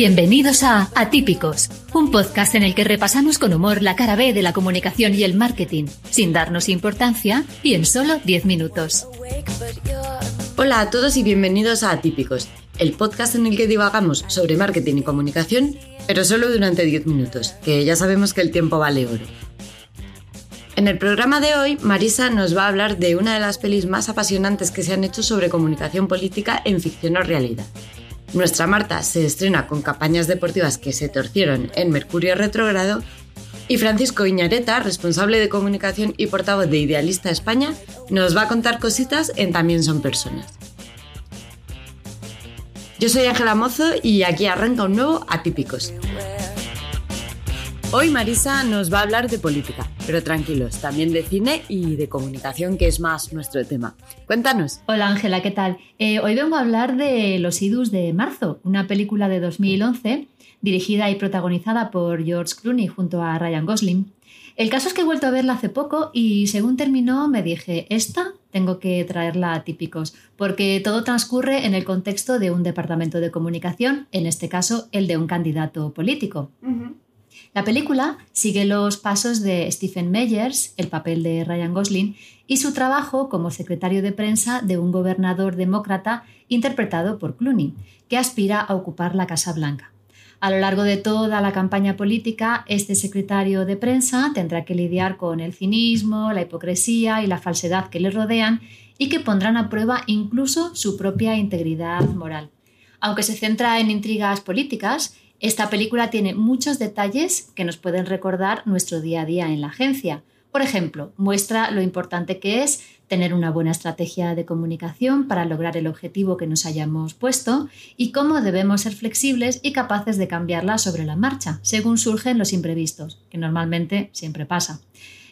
Bienvenidos a Atípicos, un podcast en el que repasamos con humor la cara B de la comunicación y el marketing, sin darnos importancia y en solo 10 minutos. Hola a todos y bienvenidos a Atípicos, el podcast en el que divagamos sobre marketing y comunicación, pero solo durante 10 minutos, que ya sabemos que el tiempo vale oro. En el programa de hoy, Marisa nos va a hablar de una de las pelis más apasionantes que se han hecho sobre comunicación política en ficción o realidad, nuestra Marta se estrena con campañas deportivas que se torcieron en Mercurio Retrogrado y Francisco Iñareta, responsable de comunicación y portavoz de Idealista España, nos va a contar cositas en También son personas. Yo soy Ángela Mozo y aquí arranca un nuevo Atípicos. Hoy Marisa nos va a hablar de política, pero tranquilos, también de cine y de comunicación, que es más nuestro tema. Cuéntanos. Hola Ángela, ¿qué tal? Eh, hoy vengo a hablar de Los Idus de Marzo, una película de 2011 dirigida y protagonizada por George Clooney junto a Ryan Gosling. El caso es que he vuelto a verla hace poco y según terminó me dije, esta tengo que traerla a típicos, porque todo transcurre en el contexto de un departamento de comunicación, en este caso el de un candidato político. La película sigue los pasos de Stephen Meyers, el papel de Ryan Gosling, y su trabajo como secretario de prensa de un gobernador demócrata interpretado por Clooney, que aspira a ocupar la Casa Blanca. A lo largo de toda la campaña política, este secretario de prensa tendrá que lidiar con el cinismo, la hipocresía y la falsedad que le rodean y que pondrán a prueba incluso su propia integridad moral. Aunque se centra en intrigas políticas, esta película tiene muchos detalles que nos pueden recordar nuestro día a día en la agencia. Por ejemplo, muestra lo importante que es tener una buena estrategia de comunicación para lograr el objetivo que nos hayamos puesto y cómo debemos ser flexibles y capaces de cambiarla sobre la marcha, según surgen los imprevistos, que normalmente siempre pasa.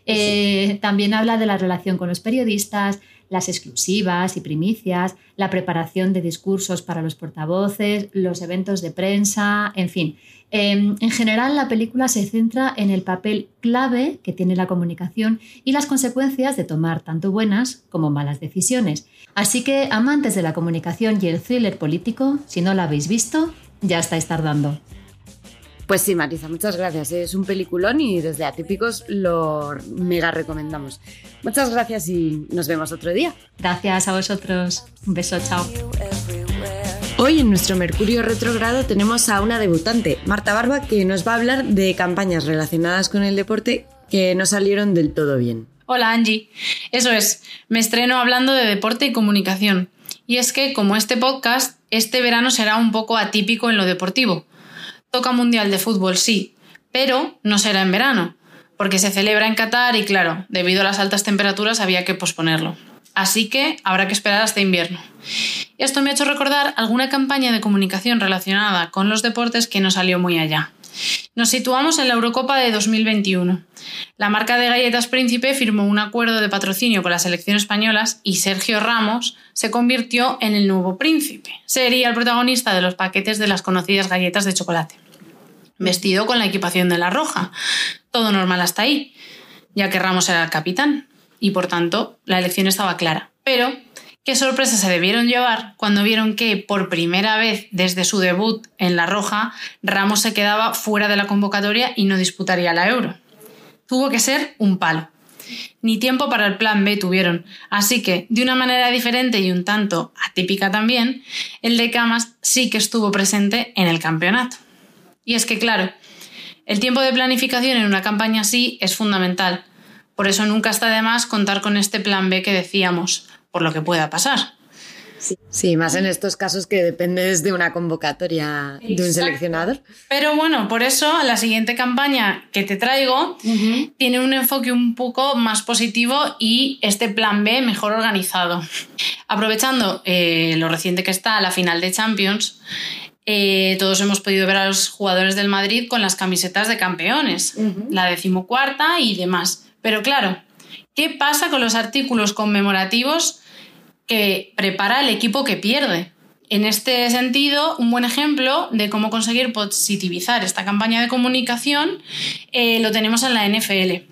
Eh, también habla de la relación con los periodistas, las exclusivas y primicias, la preparación de discursos para los portavoces, los eventos de prensa, en fin. Em, en general, la película se centra en el papel clave que tiene la comunicación y las consecuencias de tomar tanto buenas como malas decisiones. Así que, amantes de la comunicación y el thriller político, si no la habéis visto, ya estáis tardando. Pues sí, Marisa, muchas gracias. Es un peliculón y desde Atípicos lo mega recomendamos. Muchas gracias y nos vemos otro día. Gracias a vosotros. Un beso, chao. Hoy en nuestro Mercurio Retrogrado tenemos a una debutante, Marta Barba, que nos va a hablar de campañas relacionadas con el deporte que no salieron del todo bien. Hola Angie, eso es, me estreno hablando de deporte y comunicación. Y es que, como este podcast, este verano será un poco atípico en lo deportivo Toca Mundial de Fútbol, sí, pero no será en verano, porque se celebra en Qatar y claro, debido a las altas temperaturas había que posponerlo. Así que habrá que esperar hasta invierno. Esto me ha hecho recordar alguna campaña de comunicación relacionada con los deportes que no salió muy allá. Nos situamos en la Eurocopa de 2021. La marca de galletas Príncipe firmó un acuerdo de patrocinio con las selecciones españolas y Sergio Ramos se convirtió en el nuevo príncipe. Sería el protagonista de los paquetes de las conocidas galletas de chocolate. Vestido con la equipación de la roja. Todo normal hasta ahí, ya que Ramos era el capitán y por tanto la elección estaba clara. Pero qué sorpresa se debieron llevar cuando vieron que por primera vez desde su debut en La Roja, Ramos se quedaba fuera de la convocatoria y no disputaría la Euro. Tuvo que ser un palo. Ni tiempo para el plan B tuvieron, así que, de una manera diferente y un tanto atípica también, el de Camas sí que estuvo presente en el campeonato. Y es que, claro, el tiempo de planificación en una campaña así es fundamental. Por eso nunca está de más contar con este plan B que decíamos, por lo que pueda pasar. Sí, más en estos casos que dependes de una convocatoria de un seleccionador. Pero bueno, por eso la siguiente campaña que te traigo tiene un enfoque un poco más positivo y este plan B mejor organizado. Aprovechando eh, lo reciente que está la final de Champions, eh, todos hemos podido ver a los jugadores del Madrid con las camisetas de campeones, la decimocuarta y demás. Pero claro, ¿qué pasa con los artículos conmemorativos? Que prepara el equipo que pierde. En este sentido, un buen ejemplo de cómo conseguir positivizar esta campaña de comunicación eh, lo tenemos en la NFL,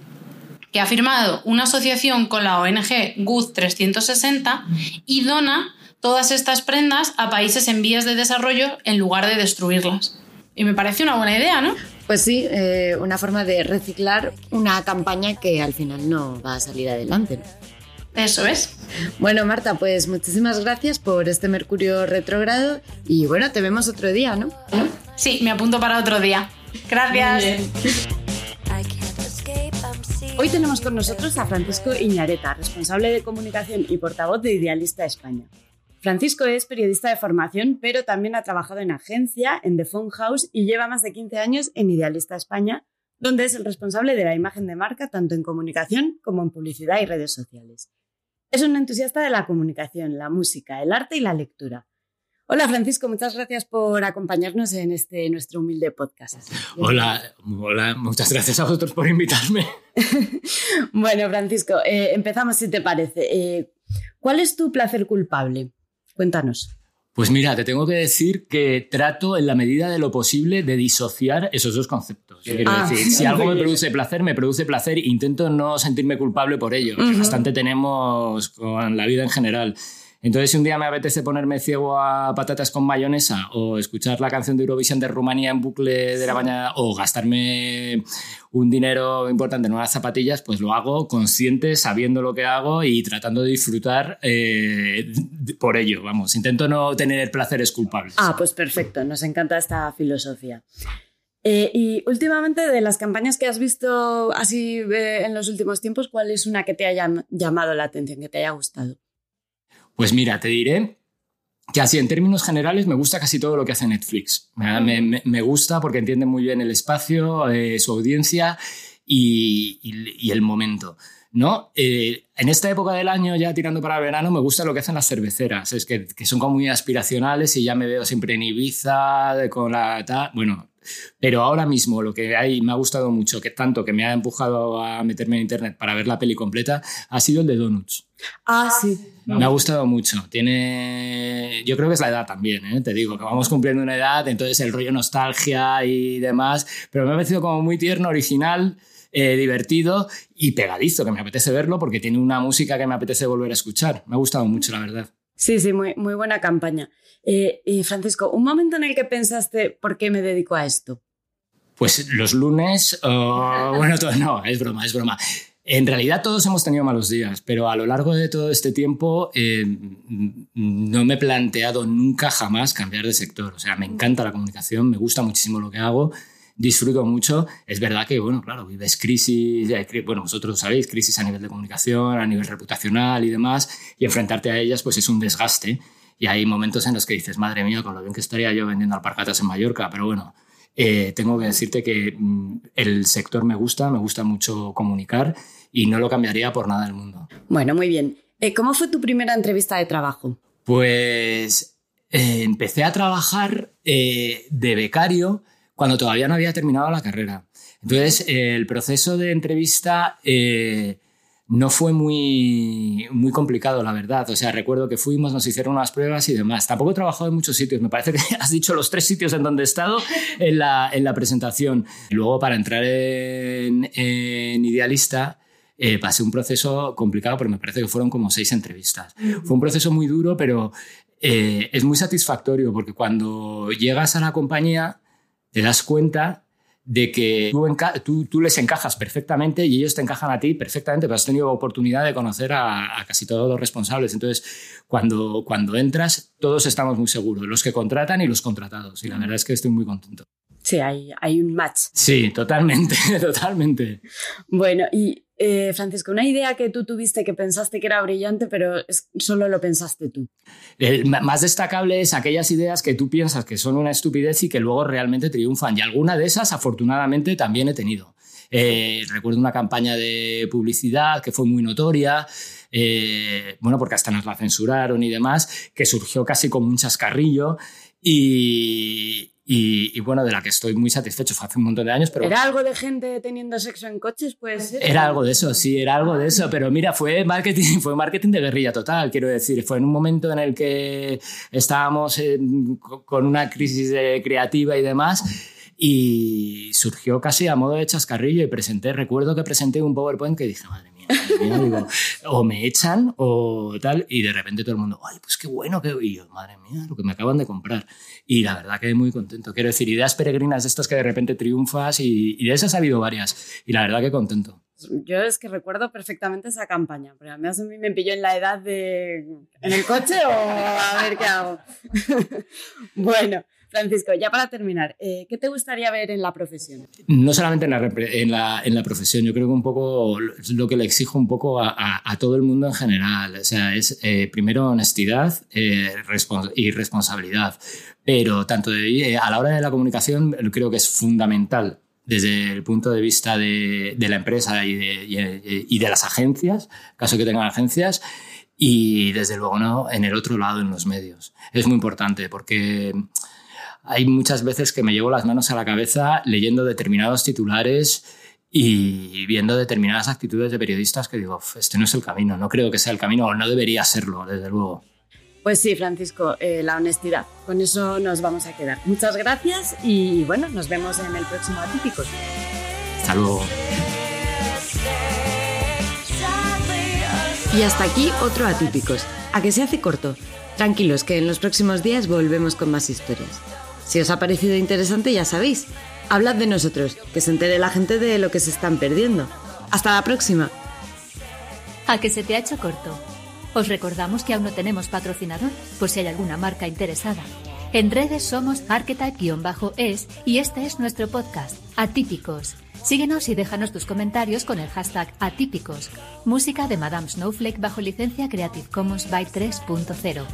que ha firmado una asociación con la ONG Good 360 y dona todas estas prendas a países en vías de desarrollo en lugar de destruirlas. Y me parece una buena idea, ¿no? Pues sí, eh, una forma de reciclar una campaña que al final no va a salir adelante. Eso es. Bueno, Marta, pues muchísimas gracias por este Mercurio retrógrado y bueno, te vemos otro día, ¿no? Sí, me apunto para otro día. Gracias. Hoy tenemos con nosotros a Francisco Iñareta, responsable de comunicación y portavoz de Idealista España. Francisco es periodista de formación, pero también ha trabajado en agencia, en The Phone House y lleva más de 15 años en Idealista España, donde es el responsable de la imagen de marca tanto en comunicación como en publicidad y redes sociales. Es un entusiasta de la comunicación, la música, el arte y la lectura. Hola Francisco, muchas gracias por acompañarnos en este nuestro humilde podcast. Hola, hola, muchas gracias a vosotros por invitarme. bueno, Francisco, eh, empezamos si te parece. Eh, ¿Cuál es tu placer culpable? Cuéntanos. Pues mira, te tengo que decir que trato en la medida de lo posible de disociar esos dos conceptos. Quiero Ah. decir, si algo me produce placer, me produce placer. Intento no sentirme culpable por ello, que bastante tenemos con la vida en general. Entonces, si un día me apetece ponerme ciego a patatas con mayonesa o escuchar la canción de Eurovisión de Rumanía en bucle de la mañana o gastarme un dinero importante en unas zapatillas, pues lo hago consciente, sabiendo lo que hago y tratando de disfrutar eh, por ello. Vamos, intento no tener placeres culpables. Ah, pues perfecto, nos encanta esta filosofía. Eh, y últimamente, de las campañas que has visto así eh, en los últimos tiempos, ¿cuál es una que te haya llamado la atención, que te haya gustado? Pues mira, te diré que así en términos generales me gusta casi todo lo que hace Netflix. Me, gusta porque entiende muy bien el espacio, eh, su audiencia y, el momento. ¿no? Eh, en esta época del año, ya tirando para verano, me gusta lo que hacen las cerveceras. Es que, son como muy aspiracionales y ya me veo siempre en Ibiza, con la... bueno, pero ahora mismo lo que hay, me ha gustado mucho, que tanto que me ha empujado a meterme en internet para ver la peli completa, ha sido el de Donuts. Ah, sí. Me ha gustado mucho. Tiene. Yo creo que es la edad también, ¿eh? te digo, que vamos cumpliendo una edad, entonces el rollo nostalgia y demás. Pero me ha parecido como muy tierno, original, eh, divertido y pegadizo, que me apetece verlo porque tiene una música que me apetece volver a escuchar. Me ha gustado mucho, la verdad. Sí, sí, muy, muy buena campaña. Eh, y Francisco, un momento en el que pensaste, ¿por qué me dedico a esto? Pues los lunes, oh, bueno, todo- no, es broma, es broma. En realidad todos hemos tenido malos días, pero a lo largo de todo este tiempo eh, no me he planteado nunca jamás cambiar de sector. O sea, me encanta la comunicación, me gusta muchísimo lo que hago, disfruto mucho. Es verdad que, bueno, claro, vives crisis, bueno, vosotros sabéis, crisis a nivel de comunicación, a nivel reputacional y demás, y enfrentarte a ellas pues es un desgaste. Y hay momentos en los que dices, madre mía, con lo bien que estaría yo vendiendo alpargatas en Mallorca, pero bueno, eh, tengo que decirte que mm, el sector me gusta, me gusta mucho comunicar y no lo cambiaría por nada del mundo. Bueno, muy bien. Eh, ¿Cómo fue tu primera entrevista de trabajo? Pues eh, empecé a trabajar eh, de becario cuando todavía no había terminado la carrera. Entonces, el proceso de entrevista eh, no fue muy, muy complicado, la verdad. O sea, recuerdo que fuimos, nos hicieron unas pruebas y demás. Tampoco he trabajado en muchos sitios. Me parece que has dicho los tres sitios en donde he estado en la, en la presentación. Luego, para entrar en, en Idealista, eh, pasé un proceso complicado, pero me parece que fueron como seis entrevistas. Fue un proceso muy duro, pero eh, es muy satisfactorio porque cuando llegas a la compañía te das cuenta de que tú, enca- tú, tú les encajas perfectamente y ellos te encajan a ti perfectamente, pero has tenido oportunidad de conocer a, a casi todos los responsables. Entonces, cuando, cuando entras, todos estamos muy seguros, los que contratan y los contratados. Y la verdad es que estoy muy contento. Sí, hay, hay un match. Sí, totalmente, totalmente. Bueno, y eh, Francisco, una idea que tú tuviste que pensaste que era brillante, pero es- solo lo pensaste tú. El más destacable es aquellas ideas que tú piensas que son una estupidez y que luego realmente triunfan. Y alguna de esas, afortunadamente, también he tenido. Eh, recuerdo una campaña de publicidad que fue muy notoria, eh, bueno, porque hasta nos la censuraron y demás, que surgió casi como un chascarrillo y, y- y, bueno, de la que estoy muy satisfecho. Fue hace un montón de años, pero... ¿Era algo de gente teniendo sexo en coches? Pues Era algo de eso, sí, era algo de eso, pero mira, fue marketing, fue marketing de guerrilla total, quiero decir, fue en un momento en el que estábamos en- con una crisis de- creativa y demás y surgió casi a modo de chascarrillo y presenté, recuerdo que presenté un PowerPoint que dije, madre mía, o me echan o tal, y de repente todo el mundo, ay, pues qué bueno, que y yo, madre mía, lo que me acaban de comprar. Y la verdad que muy contento. Quiero decir, ideas peregrinas de estos que de repente triunfas y, y de esas ha habido varias. Y la verdad que contento. Yo es que recuerdo perfectamente esa campaña, pero a mí me pilló en la edad de en el coche o a ver qué hago. bueno, Francisco, ya para terminar, eh, ¿qué te gustaría ver en la profesión? No solamente en la, en la, profesión, yo creo que un poco lo que le exijo un poco a, todo el mundo en general. O sea, es eh, primero honestidad eh, y responsabilidad. Pero tanto a la hora de la comunicación creo que es fundamental desde el punto de vista de, la empresa y de, las agencias, caso que tengan agencias, y desde luego no en el otro lado, en los medios. Es muy importante porque hay muchas veces que me llevo las manos a la cabeza leyendo determinados titulares y viendo determinadas actitudes de periodistas que digo, este no es el camino, no creo que sea el camino o no debería serlo, desde luego. Pues sí, Francisco, eh, la honestidad. Con eso nos vamos a quedar. Muchas gracias y bueno, nos vemos en el próximo Atípicos. Hasta luego. Y hasta aquí otro Atípicos. A que se hace corto. Tranquilos, que en los próximos días volvemos con más historias. Si os ha parecido interesante, ya sabéis, hablad de nosotros, que se entere la gente de lo que se están perdiendo. Hasta la próxima. A que se te ha hecho corto. Os recordamos que aún no tenemos patrocinador, por si hay alguna marca interesada. En redes somos archetype-es y este es nuestro podcast, Atípicos. Síguenos y déjanos tus comentarios con el hashtag Atípicos. Música de Madame Snowflake bajo licencia Creative Commons by 3.0.